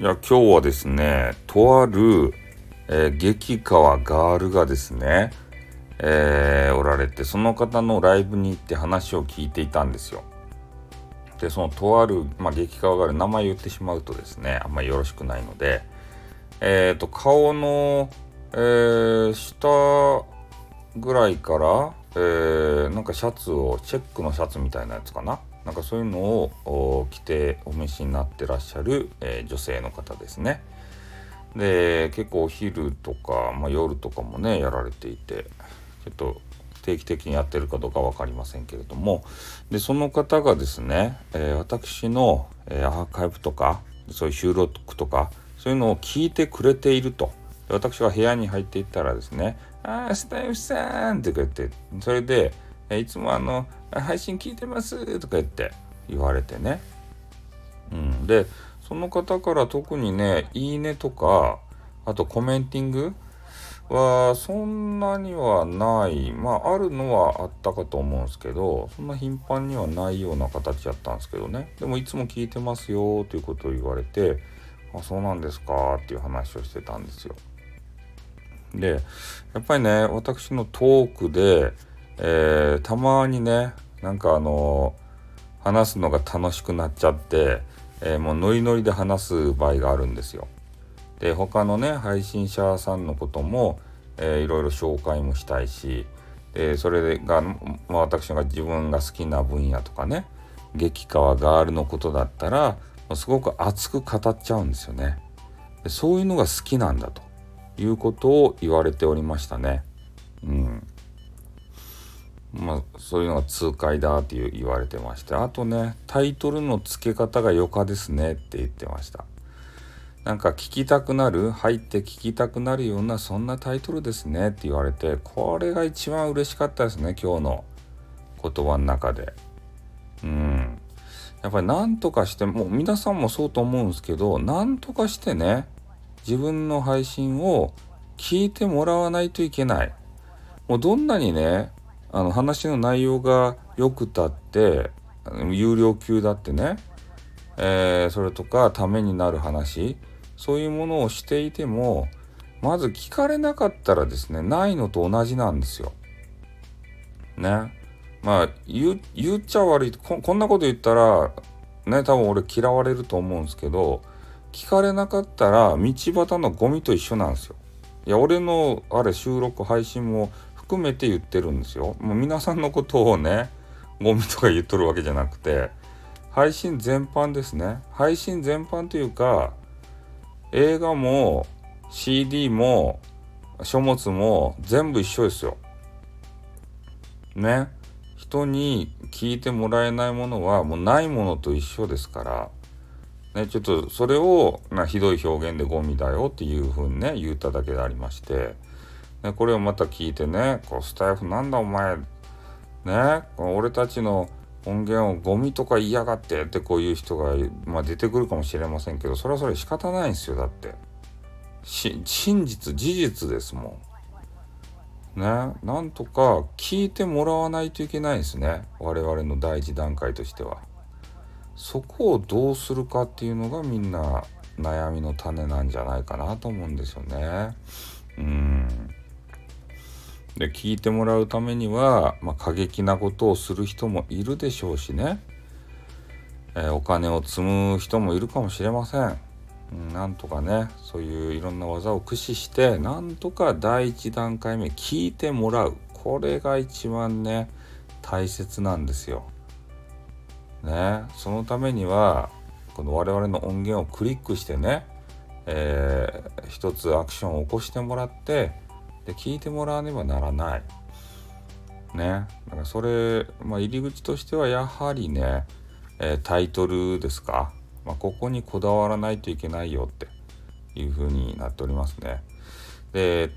いや今日はですねとある、えー、激川ガールがですね、えー、おられてその方のライブに行って話を聞いていたんですよ。でそのとある、まあ、激川ガール名前言ってしまうとですねあんまりよろしくないので、えーと、顔の、えー、下ぐらいから、えー、なんかシャツをチェックのシャツみたいなやつかななんかそういうのを着てお召しになってらっしゃる、えー、女性の方ですね。で結構お昼とか、まあ、夜とかもねやられていてちょっと定期的にやってるかどうか分かりませんけれどもでその方がですね、えー、私の、えー、アーカイブとかそういう収録とかそういうのを聞いてくれていると私が部屋に入っていったらですね「ああスタイフさん」って言ってそれでいつもあの配信聞いてますとか言って言われてね。うん、でその方から特にねいいねとかあとコメンティングはそんなにはないまああるのはあったかと思うんですけどそんな頻繁にはないような形やったんですけどねでもいつも聞いてますよということを言われてあそうなんですかっていう話をしてたんですよ。でやっぱりね私のトークでえー、たまにねなんかあのー、話すのが楽しくなっちゃって、えー、もうノリノリで話す場合があるんですよ。で他のね配信者さんのことも、えー、いろいろ紹介もしたいしでそれが、まあ、私が自分が好きな分野とかね激川ガールのことだったらすごく熱く語っちゃうんですよね。そういうのが好きなんだということを言われておりましたね。うん、まあ、そういうのが痛快だって言われてましてあとねタイトルの付け方がよかですねって言ってました。なんか聞きたくなる入って聞きたくなるようなそんなタイトルですねって言われてこれが一番嬉しかったですね今日の言葉の中で。うん。やっぱり何とかしてもう皆さんもそうと思うんですけど何とかしてね自分の配信を聞いてもらわないといけない。もうどんなにねあの話の内容がよくたって有料級だってね、えー、それとかためになる話そういうものをしていてもまず聞かれなかったらですねないのと同じなんですよ。ね。まあ言っちゃ悪いここんなこと言ったらね多分俺嫌われると思うんですけど聞かれなかったら道端のゴミと一緒なんですよ。いや俺のあれ収録配信も含めて言ってるんですよ。もう皆さんのことをね、ゴミとか言っとるわけじゃなくて、配信全般ですね。配信全般というか、映画も CD も書物も全部一緒ですよ。ね。人に聞いてもらえないものはもうないものと一緒ですから、ね、ちょっとそれをなひどい表現でゴミだよっていうふうにね言っただけでありまして、ね、これをまた聞いてね、こうスタイフなんだお前、ね、俺たちの音源をゴミとか言いやがってってこういう人が、まあ、出てくるかもしれませんけど、それはそれ仕方ないんですよ、だって。真実、事実ですもん。ね、なんとか聞いてもらわないといけないですね。我々の第一段階としては。そこをどうするかっていうのがみんな悩みの種なんじゃないかなと思うんですよね。うん。で聞いてもらうためには、まあ、過激なことをする人もいるでしょうしね、えー、お金を積む人もいるかもしれません。うん、なんとかねそういういろんな技を駆使してなんとか第一段階目聞いてもらうこれが一番ね大切なんですよ。ねそのためにはこの我々の音源をクリックしてね、えー、一つアクションを起こしてもらってで聞いてもらわねばならない。ね。だからそれ、まあ、入り口としてはやはりね、えー、タイトルですか？まあ、ここにこだわらないといけないよっていう風になっておりますね。で、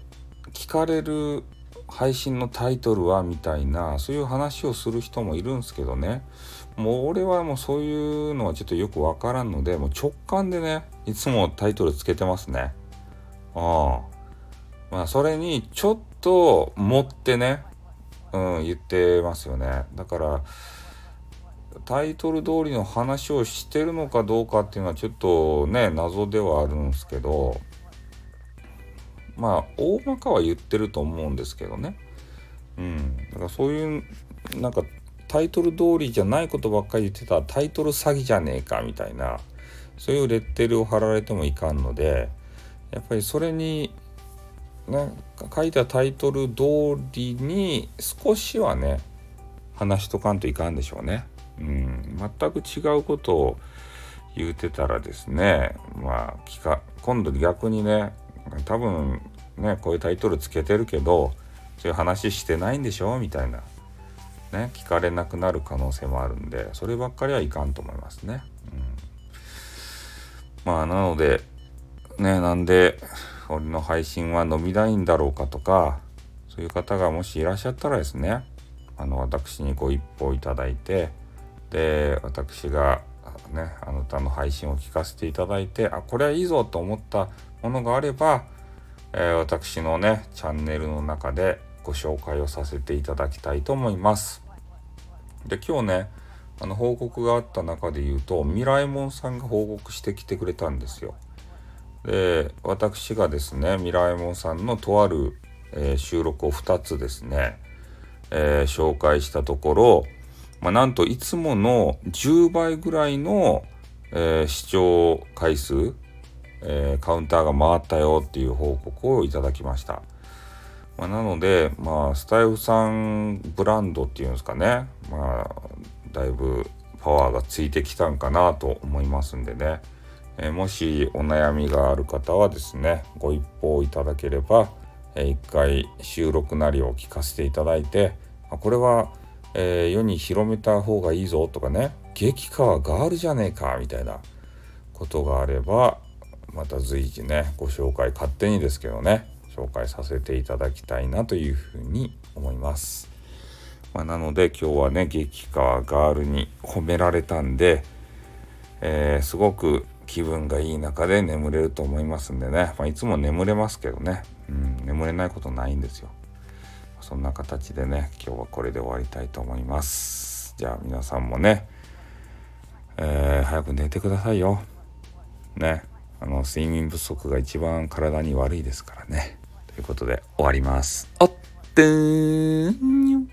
聞かれる配信のタイトルはみたいなそういう話をする人もいるんですけどねもう俺はもうそういうのはちょっとよくわからんのでもう直感でねいつもタイトルつけてますねああまあそれにちょっと持ってね、うん、言ってますよね。だから、タイトル通りの話をしてるのかどうかっていうのはちょっとね謎ではあるんですけどまあ大まかは言ってると思うんですけどねうんだからそういうなんかタイトル通りじゃないことばっかり言ってたタイトル詐欺じゃねえかみたいなそういうレッテルを貼られてもいかんのでやっぱりそれにね書いたタイトル通りに少しはね話しとかんといかんでしょうね。うん、全く違うことを言うてたらですねまあ聞か今度逆にね多分ねこういうタイトルつけてるけどそういう話してないんでしょみたいなね聞かれなくなる可能性もあるんでそればっかりはいかんと思いますね。うん、まあなのでねなんで俺の配信は伸びないんだろうかとかそういう方がもしいらっしゃったらですねあの私にご一報いただいてで私がねあなたの配信を聞かせていただいてあこれはいいぞと思ったものがあれば、えー、私のねチャンネルの中でご紹介をさせていただきたいと思います。で今日ねあの報告があった中で言うとミライモンさんが報告してきてくれたんですよ。で私がですねミライモンさんのとある、えー、収録を2つですね、えー、紹介したところまあ、なんといつもの10倍ぐらいの、えー、視聴回数、え、カウンターが回ったよっていう報告をいただきました。まあ、なので、まあ、スタイフさんブランドっていうんですかね、まあ、だいぶパワーがついてきたんかなと思いますんでね、え、もしお悩みがある方はですね、ご一報いただければ、えー、一回収録なりを聞かせていただいて、これはえー、世に広めた方がいいぞとかね激化はガールじゃねえかみたいなことがあればまた随時ねご紹介勝手にですけどね紹介させていただきたいなというふうに思います。まあ、なので今日はね激化ガールに褒められたんで、えー、すごく気分がいい中で眠れると思いますんでね、まあ、いつも眠れますけどね、うん、眠れないことないんですよ。そんな形でね今日はこれで終わりたいと思います。じゃあ皆さんもね、えー、早く寝てくださいよ。ねあの睡眠不足が一番体に悪いですからね。ということで終わります。おってーん。